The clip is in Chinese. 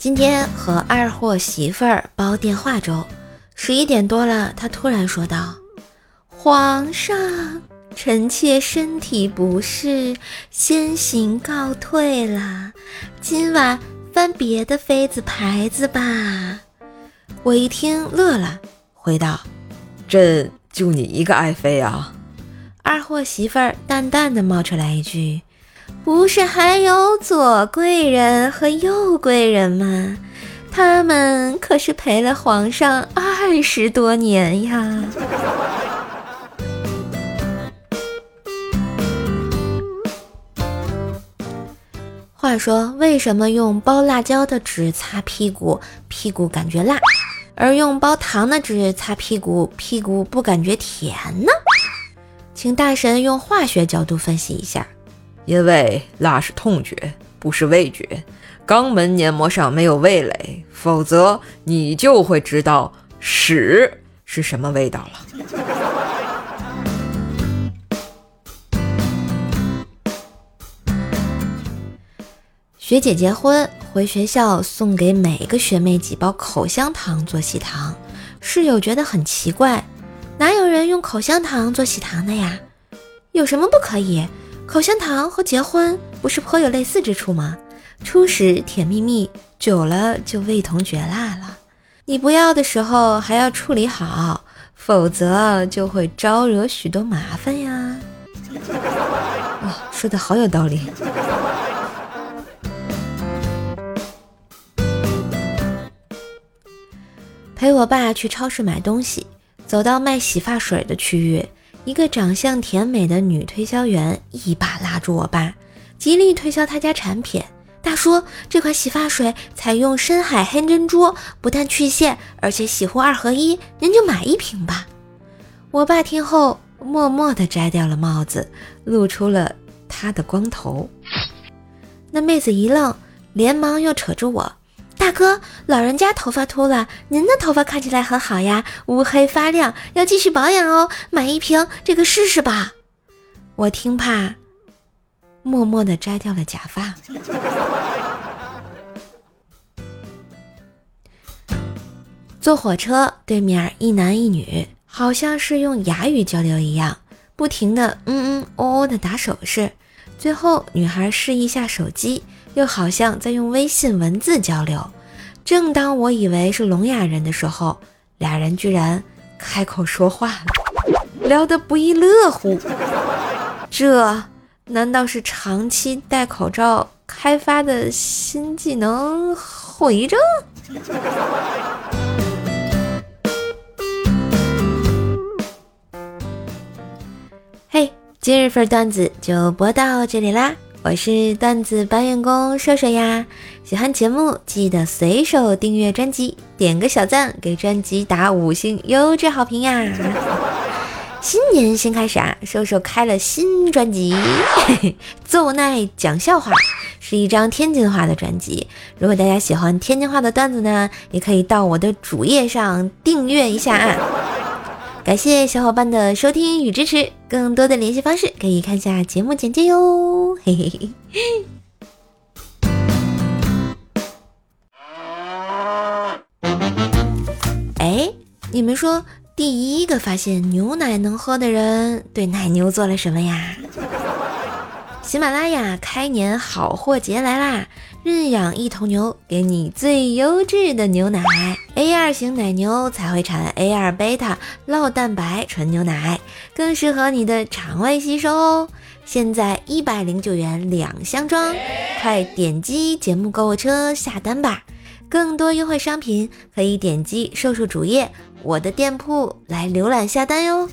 今天和二货媳妇儿煲电话粥，十一点多了，他突然说道：“皇上，臣妾身体不适，先行告退了，今晚翻别的妃子牌子吧。”我一听乐了，回道：“朕就你一个爱妃啊？”二货媳妇儿淡淡的冒出来一句。不是还有左贵人和右贵人吗？他们可是陪了皇上二十多年呀。话说，为什么用包辣椒的纸擦屁股，屁股感觉辣，而用包糖的纸擦屁股，屁股不感觉甜呢？请大神用化学角度分析一下。因为辣是痛觉，不是味觉。肛门黏膜上没有味蕾，否则你就会知道屎是什么味道了。学姐结婚回学校，送给每个学妹几包口香糖做喜糖。室友觉得很奇怪，哪有人用口香糖做喜糖的呀？有什么不可以？口香糖和结婚不是颇有类似之处吗？初始甜蜜蜜，久了就味同嚼蜡了。你不要的时候还要处理好，否则就会招惹许多麻烦呀。哇，说的好有道理。陪我爸去超市买东西，走到卖洗发水的区域。一个长相甜美的女推销员一把拉住我爸，极力推销他家产品。大叔，这款洗发水采用深海黑珍珠，不但去屑，而且洗护二合一，您就买一瓶吧。我爸听后默默地摘掉了帽子，露出了他的光头。那妹子一愣，连忙又扯住我。大哥，老人家头发秃了，您的头发看起来很好呀，乌黑发亮，要继续保养哦。买一瓶这个试试吧。我听怕，默默的摘掉了假发。坐火车，对面一男一女，好像是用哑语交流一样，不停的嗯嗯哦哦的打手势。最后，女孩示意下手机。又好像在用微信文字交流。正当我以为是聋哑人的时候，俩人居然开口说话了，聊得不亦乐乎。这难道是长期戴口罩开发的新技能后遗症？嘿，今日份段子就播到这里啦。我是段子搬运工瘦瘦呀，喜欢节目记得随手订阅专辑，点个小赞，给专辑打五星优质好评呀！新年新开始啊，瘦瘦开了新专辑，奏奈讲笑话，是一张天津话的专辑。如果大家喜欢天津话的段子呢，也可以到我的主页上订阅一下啊。感谢小伙伴的收听与支持，更多的联系方式可以看下节目简介哟。嘿嘿嘿。哎，你们说，第一个发现牛奶能喝的人对奶牛做了什么呀？喜马拉雅开年好货节来啦！认养一头牛，给你最优质的牛奶。A 二型奶牛才会产 A 二贝塔酪蛋白纯牛奶，更适合你的肠胃吸收哦。现在一百零九元两箱装，快点击节目购物车下单吧！更多优惠商品可以点击瘦瘦主页我的店铺来浏览下单哟。